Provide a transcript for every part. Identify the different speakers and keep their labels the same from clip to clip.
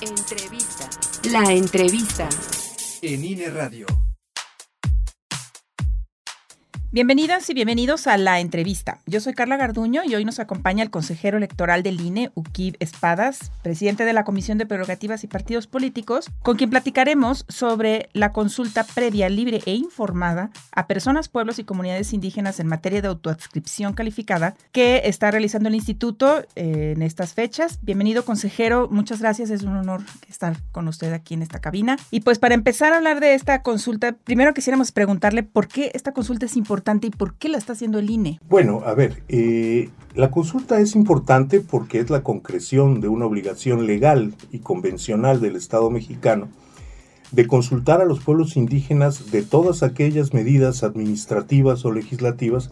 Speaker 1: Entrevista. La entrevista.
Speaker 2: En INE Radio.
Speaker 3: Bienvenidas y bienvenidos a la entrevista. Yo soy Carla Garduño y hoy nos acompaña el consejero electoral del INE, Uquib Espadas, presidente de la Comisión de Prerrogativas y Partidos Políticos, con quien platicaremos sobre la consulta previa, libre e informada a personas, pueblos y comunidades indígenas en materia de autoadscripción calificada que está realizando el instituto eh, en estas fechas. Bienvenido, consejero. Muchas gracias. Es un honor estar con usted aquí en esta cabina. Y pues para empezar a hablar de esta consulta, primero quisiéramos preguntarle por qué esta consulta es importante y por qué la está haciendo el INE?
Speaker 4: Bueno, a ver, eh, la consulta es importante porque es la concreción de una obligación legal y convencional del Estado mexicano de consultar a los pueblos indígenas de todas aquellas medidas administrativas o legislativas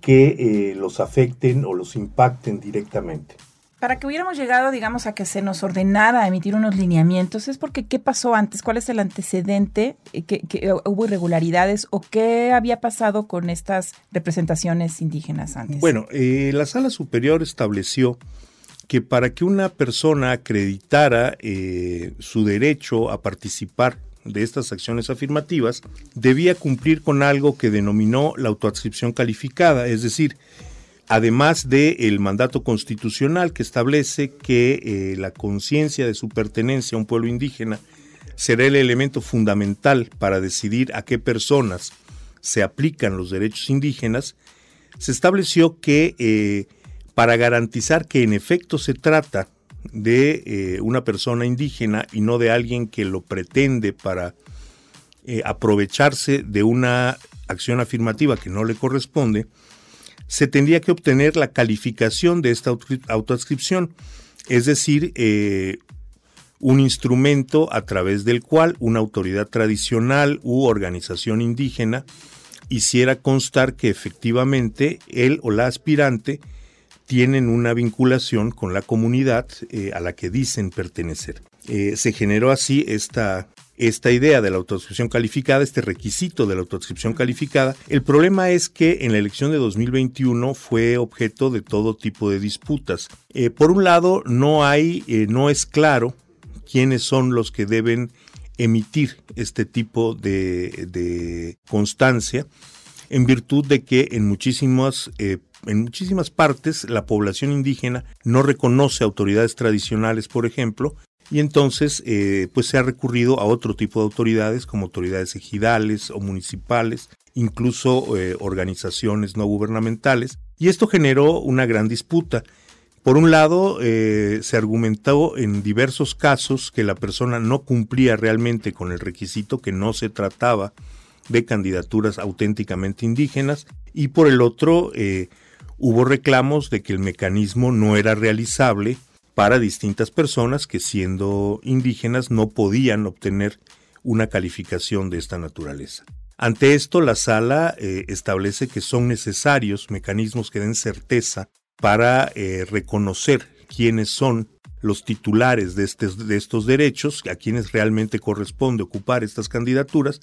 Speaker 4: que eh, los afecten o los impacten directamente
Speaker 3: para que hubiéramos llegado, digamos, a que se nos ordenara emitir unos lineamientos, es porque ¿qué pasó antes? ¿Cuál es el antecedente? Eh, ¿Que, hubo irregularidades o qué había pasado con estas representaciones indígenas antes?
Speaker 4: Bueno, eh, la Sala Superior estableció que para que una persona acreditara eh, su derecho a participar de estas acciones afirmativas, debía cumplir con algo que denominó la autoadscripción calificada, es decir, además del mandato constitucional que establece que eh, la conciencia de su pertenencia a un pueblo indígena será el elemento fundamental para decidir a qué personas se aplican los derechos indígenas, se estableció que eh, para garantizar que en efecto se trata de eh, una persona indígena y no de alguien que lo pretende para aprovecharse de una acción afirmativa que no le corresponde, se tendría que obtener la calificación de esta autoadscripción, es decir, eh, un instrumento a través del cual una autoridad tradicional u organización indígena hiciera constar que efectivamente él o la aspirante tienen una vinculación con la comunidad eh, a la que dicen pertenecer. Eh, se generó así esta esta idea de la autoadscripción calificada, este requisito de la autoadscripción calificada. El problema es que en la elección de 2021 fue objeto de todo tipo de disputas. Eh, por un lado, no hay, eh, no es claro quiénes son los que deben emitir este tipo de, constancia, en virtud de que en muchísimas, eh, en muchísimas partes la población indígena no reconoce autoridades tradicionales, por ejemplo, y entonces eh, pues se ha recurrido a otro tipo de autoridades como autoridades ejidales o municipales, incluso eh, organizaciones no gubernamentales, y esto generó una gran disputa. Por un lado, eh, se argumentó en diversos casos que la persona no cumplía realmente con el requisito, que no se trataba de candidaturas auténticamente indígenas, y por el otro, hubo reclamos de que el mecanismo no era realizable para distintas personas que siendo indígenas no podían obtener una calificación de esta naturaleza. Ante esto, la sala eh, establece que son necesarios mecanismos que den certeza para eh, reconocer quiénes son los titulares de, de estos derechos, a quienes realmente corresponde ocupar estas candidaturas,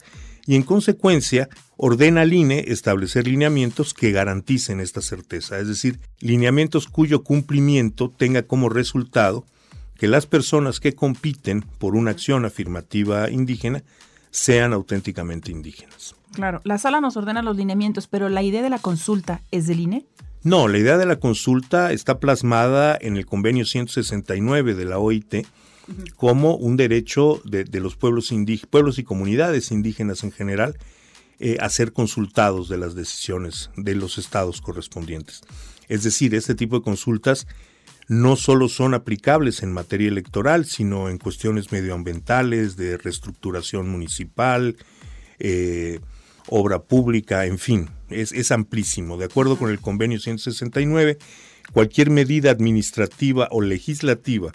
Speaker 4: y en consecuencia ordena al INE establecer lineamientos que garanticen esta certeza, es decir, lineamientos cuyo cumplimiento tenga como resultado que las personas que compiten por una acción afirmativa indígena sean auténticamente indígenas.
Speaker 3: Claro, la sala nos ordena los lineamientos, pero la idea de la consulta es del INE.
Speaker 4: No, la idea de la consulta está plasmada en el convenio 169 de la OIT, como un derecho de, los pueblos, pueblos y comunidades indígenas en general eh, a ser consultados de las decisiones de los estados correspondientes. Es decir, este tipo de consultas no solo son aplicables en materia electoral, sino en cuestiones medioambientales, de reestructuración municipal, eh, obra pública, en fin, es, es, amplísimo. De acuerdo con el convenio 169, cualquier medida administrativa o legislativa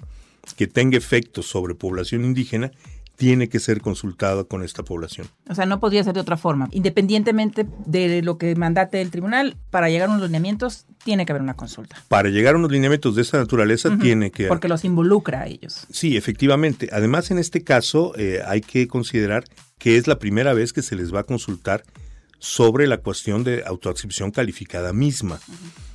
Speaker 4: que tenga efectos sobre población indígena tiene que ser consultada con esta población.
Speaker 3: O sea, no podría ser de otra forma. Independientemente de lo que mandate el tribunal, para llegar a unos lineamientos tiene que haber una consulta.
Speaker 4: Para llegar a unos lineamientos de esta naturaleza tiene que...
Speaker 3: Porque los involucra a ellos.
Speaker 4: Sí, efectivamente. Además, en este caso eh, hay que considerar que es la primera vez que se les va a consultar sobre la cuestión de autoadscripción calificada misma.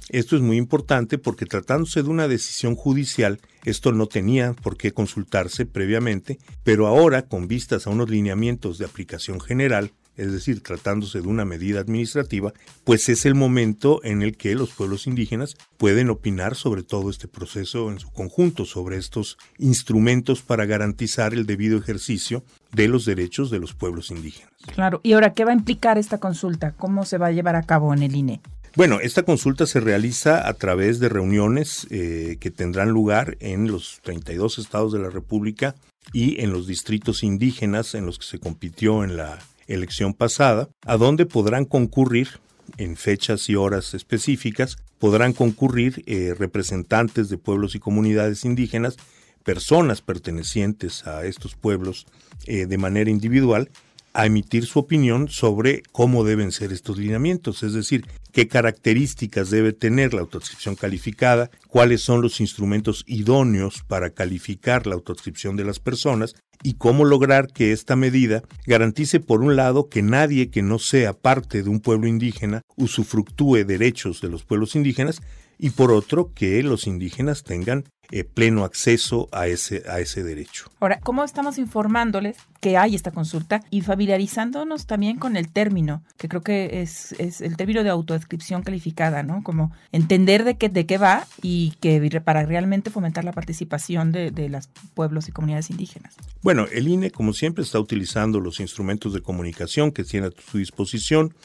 Speaker 4: Esto es muy importante porque tratándose de una decisión judicial, esto no tenía por qué consultarse previamente, pero ahora, con vistas a unos lineamientos de aplicación general, es decir, tratándose de una medida administrativa, pues es el momento en el que los pueblos indígenas pueden opinar sobre todo este proceso en su conjunto, sobre estos instrumentos para garantizar el debido ejercicio de los derechos de los pueblos indígenas.
Speaker 3: Claro, y ahora, ¿qué va a implicar esta consulta? ¿Cómo se va a llevar a cabo en el INE?
Speaker 4: Bueno, esta consulta se realiza a través de reuniones eh, que tendrán lugar en los 32 estados de la República y en los distritos indígenas en los que se compitió en la elección pasada, a donde podrán concurrir en fechas y horas específicas, podrán concurrir eh, representantes de pueblos y comunidades indígenas, personas pertenecientes a estos pueblos eh, de manera individual, a emitir su opinión sobre cómo deben ser estos lineamientos, es decir, qué características debe tener la autoadscripción calificada, cuáles son los instrumentos idóneos para calificar la autoadscripción de las personas y cómo lograr que esta medida garantice, por un lado, que nadie que no sea parte de un pueblo indígena usufructúe derechos de los pueblos indígenas y por otro, que los indígenas tengan eh, pleno acceso a ese, a ese derecho.
Speaker 3: Ahora, ¿cómo estamos informándoles que hay esta consulta y familiarizándonos también con el término, que creo que es, es el término de autodescripción calificada, ¿no? Como entender de qué, de qué va y que para realmente fomentar la participación de, de los pueblos y comunidades indígenas.
Speaker 4: Bueno, el INE, como siempre, está utilizando los instrumentos de comunicación que tiene a su disposición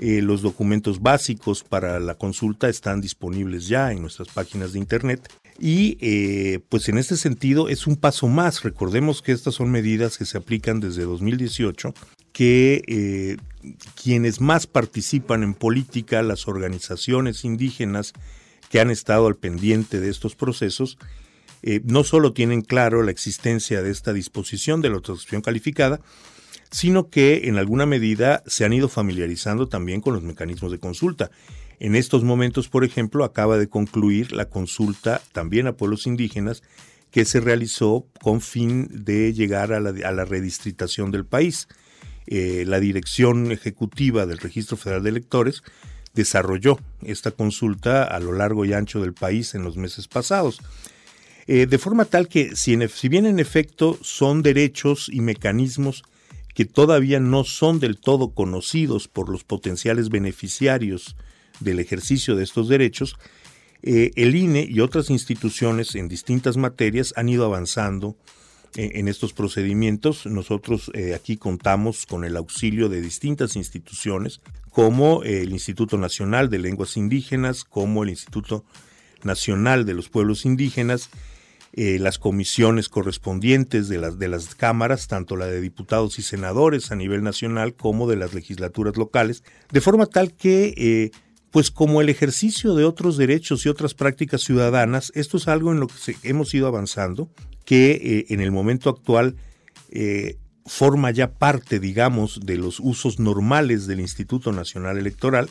Speaker 4: eh, los documentos básicos para la consulta están disponibles ya en nuestras páginas de internet y eh, pues en este sentido es un paso más. Recordemos que estas son medidas que se aplican desde 2018 que eh, quienes más participan en política, las organizaciones indígenas que han estado al pendiente de estos procesos, no solo tienen claro la existencia de esta disposición de la autorización calificada, sino que en alguna medida se han ido familiarizando también con los mecanismos de consulta. En estos momentos, por ejemplo, acaba de concluir la consulta también a pueblos indígenas que se realizó con fin de llegar a la, redistritación del país. Eh, la Dirección Ejecutiva del Registro Federal de Electores desarrolló esta consulta a lo largo y ancho del país en los meses pasados. Eh, de forma tal que, si bien en efecto son derechos y mecanismos que todavía no son del todo conocidos por los potenciales beneficiarios del ejercicio de estos derechos, eh, el INE y otras instituciones en distintas materias han ido avanzando eh, en estos procedimientos. Nosotros eh, aquí contamos con el auxilio de distintas instituciones, como el Instituto Nacional de Lenguas Indígenas, como el Instituto Nacional de los Pueblos Indígenas, eh, las comisiones correspondientes de las, de las cámaras, tanto la de diputados y senadores a nivel nacional como de las legislaturas locales, de forma tal que, eh, pues como el ejercicio de otros derechos y otras prácticas ciudadanas, esto es algo en lo que hemos ido avanzando, que eh, en el momento actual forma ya parte, digamos, de los usos normales del Instituto Nacional Electoral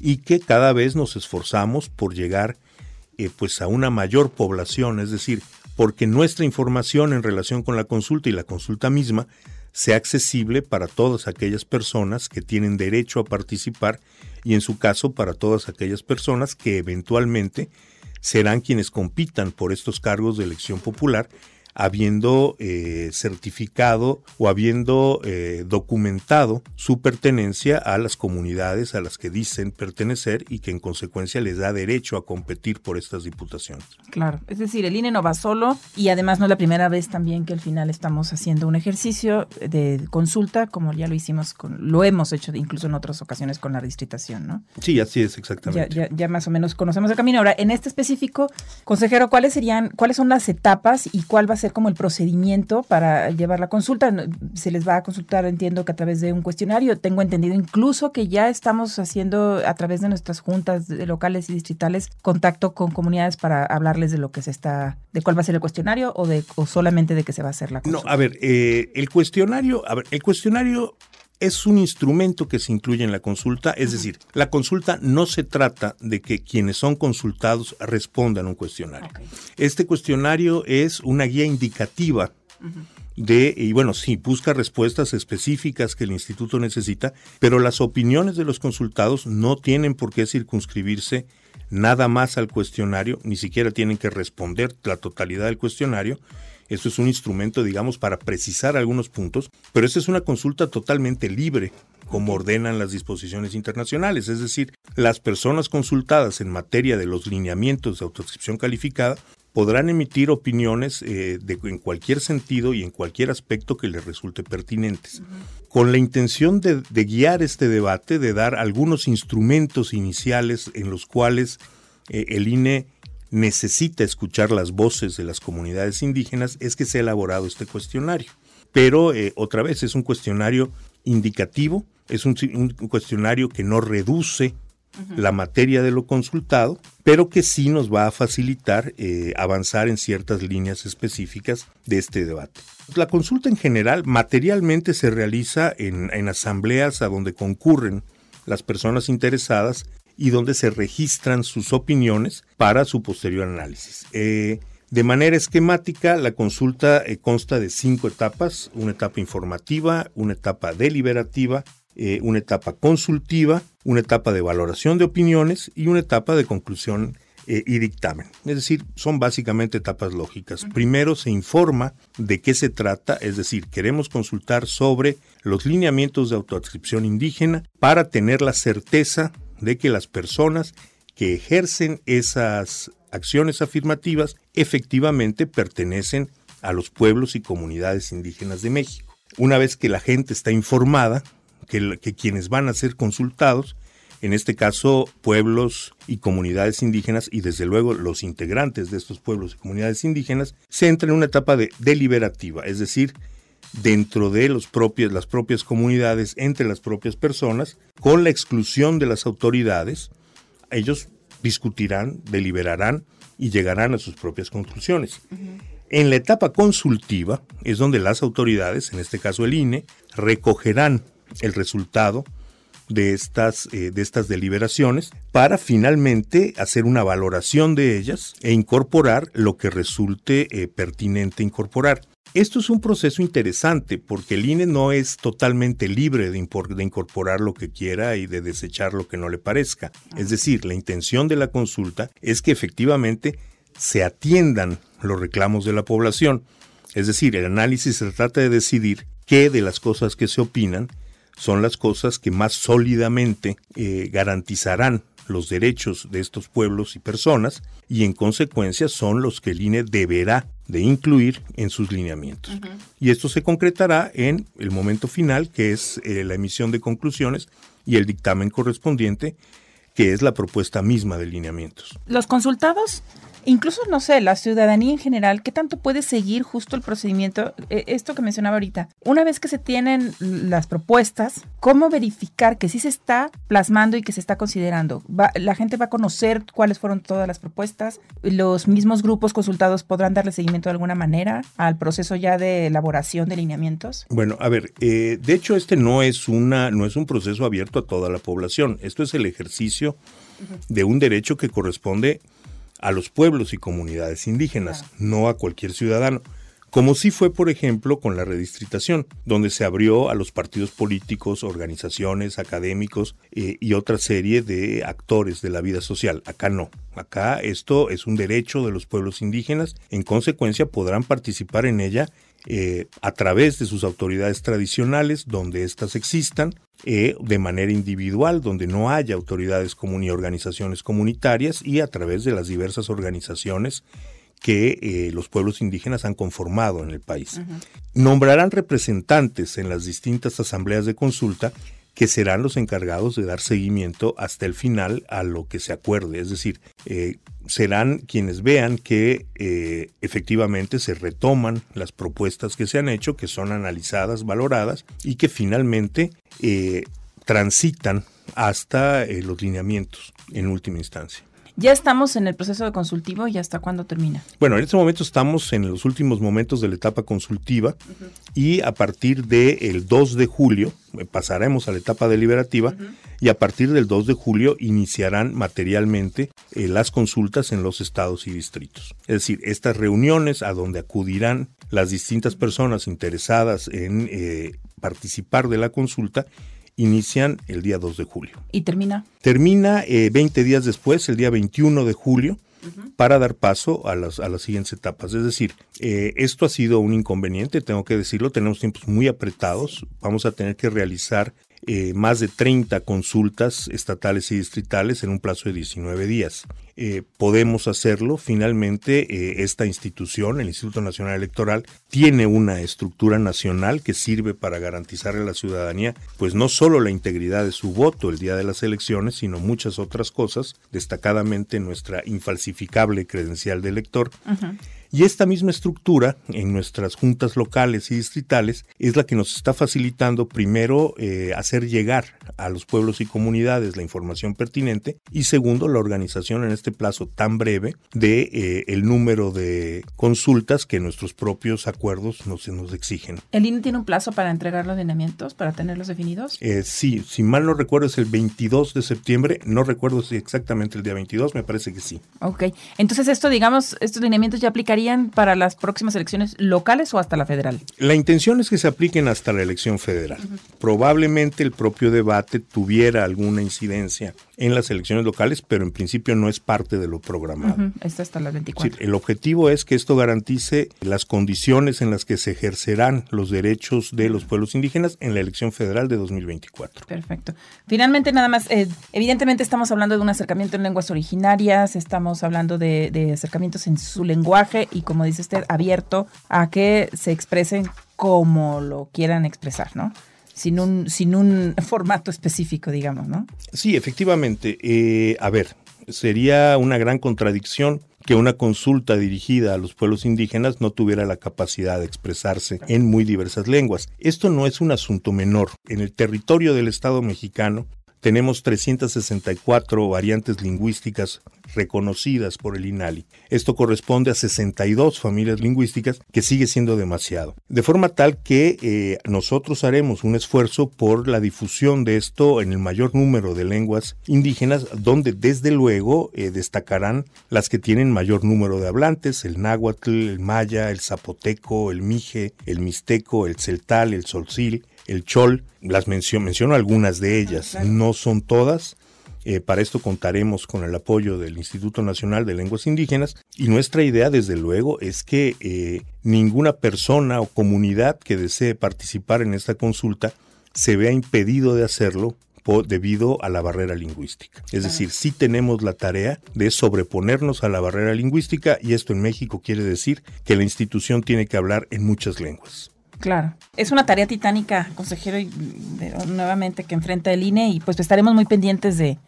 Speaker 4: y que cada vez nos esforzamos por llegar pues a una mayor población, es decir, porque nuestra información en relación con la consulta y la consulta misma sea accesible para todas aquellas personas que tienen derecho a participar y en su caso para todas aquellas personas que eventualmente serán quienes compitan por estos cargos de elección popular habiendo eh, certificado o habiendo eh, documentado su pertenencia a las comunidades a las que dicen pertenecer y que en consecuencia les da derecho a competir por estas diputaciones.
Speaker 3: Claro, es decir, el INE no va solo y además no es la primera vez también que al final estamos haciendo un ejercicio de consulta, como ya lo hicimos, con, lo hemos hecho incluso en otras ocasiones con la distritación, ¿no?
Speaker 4: Sí, así es exactamente.
Speaker 3: Ya, ya, ya más o menos conocemos el camino. Ahora, en este específico, consejero, ¿cuáles serían, cuáles son las etapas y cuál va a ser como el procedimiento para llevar la consulta. Se les va a consultar, entiendo que a través de un cuestionario. Tengo entendido incluso que ya estamos haciendo a través de nuestras juntas locales y distritales contacto con comunidades para hablarles de lo que se está, de cuál va a ser el cuestionario o de o solamente de qué se va a hacer la consulta.
Speaker 4: No, a ver, eh, el cuestionario, a ver, el cuestionario es un instrumento que se incluye en la consulta, es decir, la consulta no se trata de que quienes son consultados respondan un cuestionario. Este cuestionario es una guía indicativa de, y bueno, sí, busca respuestas específicas que el instituto necesita, pero las opiniones de los consultados no tienen por qué circunscribirse nada más al cuestionario, ni siquiera tienen que responder la totalidad del cuestionario. Eso es un instrumento, digamos, para precisar algunos puntos, pero esa es una consulta totalmente libre, como ordenan las disposiciones internacionales. Es decir, las personas consultadas en materia de los lineamientos de autoscripción calificada podrán emitir opiniones eh, de, en cualquier sentido y en cualquier aspecto que les resulte pertinentes, con la intención de, de, guiar este debate, de dar algunos instrumentos iniciales en los cuales eh, el INE necesita escuchar las voces de las comunidades indígenas, es que se ha elaborado este cuestionario. Pero eh, otra vez es un cuestionario indicativo, es un, un cuestionario que no reduce la materia de lo consultado, pero que sí nos va a facilitar eh, avanzar en ciertas líneas específicas de este debate. La consulta en general materialmente se realiza en, en asambleas a donde concurren las personas interesadas y donde se registran sus opiniones para su posterior análisis. Eh, de manera esquemática, la consulta eh, consta de cinco etapas, una etapa informativa, una etapa deliberativa, eh, una etapa consultiva, una etapa de valoración de opiniones y una etapa de conclusión y dictamen. Es decir, son básicamente etapas lógicas. Primero se informa de qué se trata, es decir, queremos consultar sobre los lineamientos de autoadscripción indígena para tener la certeza de que las personas que ejercen esas acciones afirmativas efectivamente pertenecen a los pueblos y comunidades indígenas de México. Una vez que la gente está informada, que, quienes van a ser consultados, en este caso pueblos y comunidades indígenas y desde luego los integrantes de estos pueblos y comunidades indígenas, se entra en una etapa de deliberativa, es decir, dentro de los propios, las propias comunidades, entre las propias personas, con la exclusión de las autoridades, ellos discutirán, deliberarán y llegarán a sus propias conclusiones. En la etapa consultiva es donde las autoridades, en este caso el INE, recogerán el resultado de estas, eh, de estas deliberaciones para finalmente hacer una valoración de ellas e incorporar lo que resulte eh, pertinente incorporar. Esto es un proceso interesante porque el INE no es totalmente libre de, de, incorporar lo que quiera y de desechar lo que no le parezca. Es decir, la intención de la consulta es que efectivamente se atiendan los reclamos de la población. Es decir, el análisis se trata de decidir qué de las cosas que se opinan son las cosas que más sólidamente eh, garantizarán los derechos de estos pueblos y personas y en consecuencia son los que el INE deberá de incluir en sus lineamientos. Y esto se concretará en el momento final, que es eh, la emisión de conclusiones y el dictamen correspondiente, que es la propuesta misma de lineamientos.
Speaker 3: Los consultados incluso, no sé, la ciudadanía en general, ¿qué tanto puede seguir justo el procedimiento? Eh, esto que mencionaba ahorita, una vez que se tienen las propuestas, ¿cómo verificar que sí se está plasmando y que se está considerando? ¿La gente va a conocer cuáles fueron todas las propuestas? ¿Los mismos grupos consultados podrán darle seguimiento de alguna manera al proceso ya de elaboración de lineamientos?
Speaker 4: Bueno, a ver, eh, de hecho este no es, una, no es un proceso abierto a toda la población, esto es el ejercicio de un derecho que corresponde a los pueblos y comunidades indígenas, no a cualquier ciudadano. Como sí fue, por ejemplo, con la redistritación, donde se abrió a los partidos políticos, organizaciones, académicos eh, y otra serie de actores de la vida social. Acá no. Acá esto es un derecho de los pueblos indígenas. En consecuencia, podrán participar en ella eh, a través de sus autoridades tradicionales, donde éstas existan, eh, de manera individual, donde no haya autoridades comunes y organizaciones comunitarias, y a través de las diversas organizaciones que eh, los pueblos indígenas han conformado en el país. Nombrarán representantes en las distintas asambleas de consulta que serán los encargados de dar seguimiento hasta el final a lo que se acuerde. Es decir, eh, serán quienes vean que eh, efectivamente se retoman las propuestas que se han hecho, que son analizadas, valoradas y que finalmente eh, transitan hasta los lineamientos en última instancia.
Speaker 3: Ya estamos en el proceso de consultivo y hasta cuándo termina.
Speaker 4: Bueno, en este momento estamos en los últimos momentos de la etapa consultiva y a partir del 2 de julio eh, pasaremos a la etapa deliberativa y a partir del 2 de julio iniciarán materialmente eh, las consultas en los estados y distritos. Es decir, estas reuniones a donde acudirán las distintas personas interesadas en eh, participar de la consulta inician el día 2 de julio.
Speaker 3: ¿Y termina?
Speaker 4: Termina 20 días después, el día 21 de julio, para dar paso a las, a las siguientes etapas. Es decir, eh, esto ha sido un inconveniente, tengo que decirlo, tenemos tiempos muy apretados, vamos a tener que realizar eh, más de 30 consultas estatales y distritales en un plazo de 19 días. Eh, podemos hacerlo. Finalmente, eh, esta institución, el Instituto Nacional Electoral, tiene una estructura nacional que sirve para garantizarle a la ciudadanía, pues no solo la integridad de su voto el día de las elecciones, sino muchas otras cosas, destacadamente nuestra infalsificable credencial de elector. Y esta misma estructura en nuestras juntas locales y distritales es la que nos está facilitando primero eh, hacer llegar a los pueblos y comunidades la información pertinente y segundo la organización en este plazo tan breve de eh, el número de consultas que nuestros propios acuerdos nos, nos exigen.
Speaker 3: ¿El INE tiene un plazo para entregar los lineamientos, para tenerlos definidos?
Speaker 4: Eh, sí, si mal no recuerdo es el 22 de septiembre, no recuerdo si exactamente el día 22, me parece que sí.
Speaker 3: Ok, entonces esto digamos, estos lineamientos ya aplicarían para las próximas elecciones locales o hasta la federal?
Speaker 4: La intención es que se apliquen hasta la elección federal. Probablemente el propio debate tuviera alguna incidencia en las elecciones locales, pero en principio no es parte de lo programado.
Speaker 3: Está hasta las 24.
Speaker 4: el objetivo es que esto garantice las condiciones en las que se ejercerán los derechos de los pueblos indígenas en la elección federal de 2024.
Speaker 3: Perfecto. Finalmente, nada más, eh, evidentemente estamos hablando de un acercamiento en lenguas originarias, estamos hablando de, de acercamientos en su lenguaje y, como dice usted, abierto a que se expresen como lo quieran expresar, ¿no? Sin un, sin un formato específico, digamos, ¿no?
Speaker 4: Sí, efectivamente. Eh, a ver, sería una gran contradicción que una consulta dirigida a los pueblos indígenas no tuviera la capacidad de expresarse en muy diversas lenguas. Esto no es un asunto menor. En el territorio del Estado mexicano tenemos 364 variantes lingüísticas reconocidas por el INALI. Esto corresponde a 62 familias lingüísticas, que sigue siendo demasiado. De forma tal que eh, nosotros haremos un esfuerzo por la difusión de esto en el mayor número de lenguas indígenas, donde desde luego eh, destacarán las que tienen mayor número de hablantes, el náhuatl, el maya, el zapoteco, el mije, el mixteco, el celtal, el solcil, el chol, las menciono, menciono algunas de ellas, no son todas, eh, para esto contaremos con el apoyo del Instituto Nacional de Lenguas Indígenas y nuestra idea, desde luego, es que eh, ninguna persona o comunidad que desee participar en esta consulta se vea impedido de hacerlo debido a la barrera lingüística. Es decir, sí tenemos la tarea de sobreponernos a la barrera lingüística y esto en México quiere decir que la institución tiene que hablar en muchas lenguas.
Speaker 3: Claro. Es una tarea titánica, consejero, y, nuevamente que enfrenta el INE y pues estaremos muy pendientes de,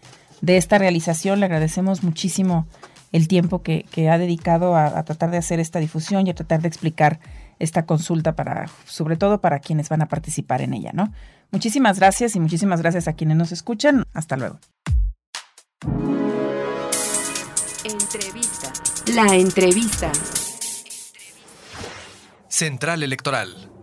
Speaker 3: esta realización. Le agradecemos muchísimo el tiempo que, ha dedicado a, tratar de hacer esta difusión y a tratar de explicar esta consulta para, sobre todo para quienes van a participar en ella, ¿no? Muchísimas gracias y muchísimas gracias a quienes nos escuchan. Hasta luego.
Speaker 1: Entrevista. La entrevista.
Speaker 2: Central Electoral.